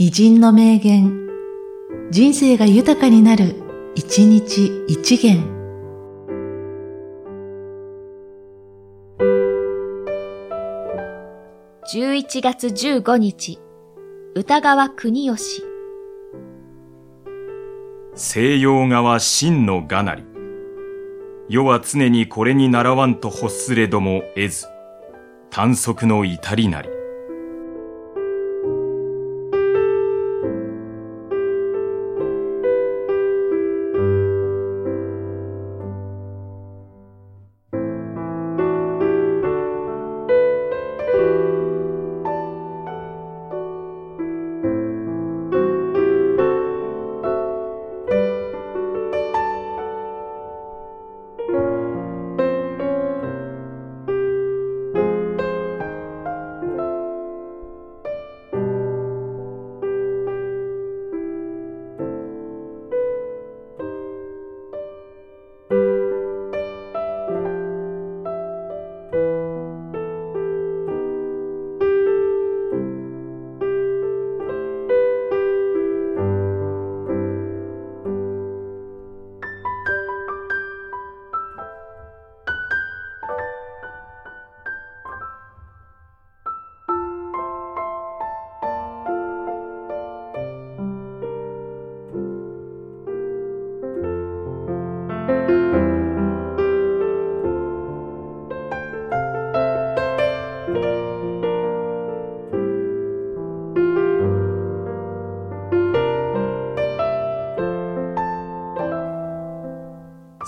偉人の名言、人生が豊かになる、一日一元。11月15日、歌川国吉。西洋側真のがなり。世は常にこれに習わんと欲すれども得ず、短足の至りなり。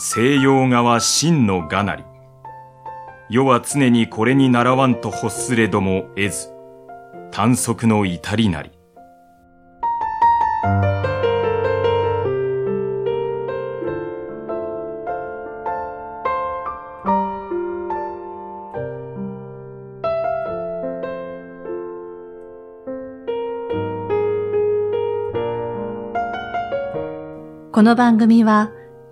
西洋側真のがなり。世は常にこれに習わんと欲すれども得ず、短足の至りなり。この番組は、